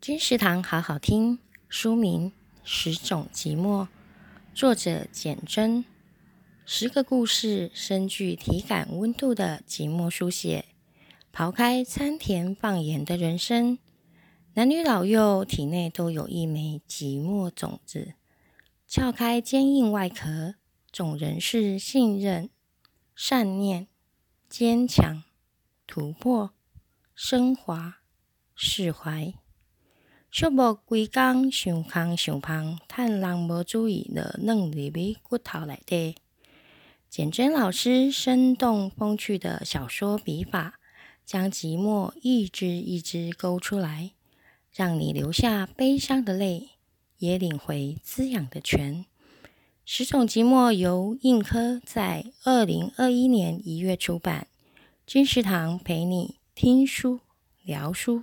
金石堂好好听，书名《十种寂寞》，作者简真。十个故事，深具体感温度的寂寞书写。刨开参天放盐的人生，男女老幼体内都有一枚寂寞种子。撬开坚硬外壳，种人是信任、善念、坚强、突破、升华、释怀。寂寞规工想空想胖，趁人无注意，就软入去骨头内底。简真老师生动风趣的小说笔法，将寂寞一支一支勾出来，让你流下悲伤的泪，也领回滋养的泉。十种寂寞由印刻在二零二一年一月出版。金石堂陪你听书聊书。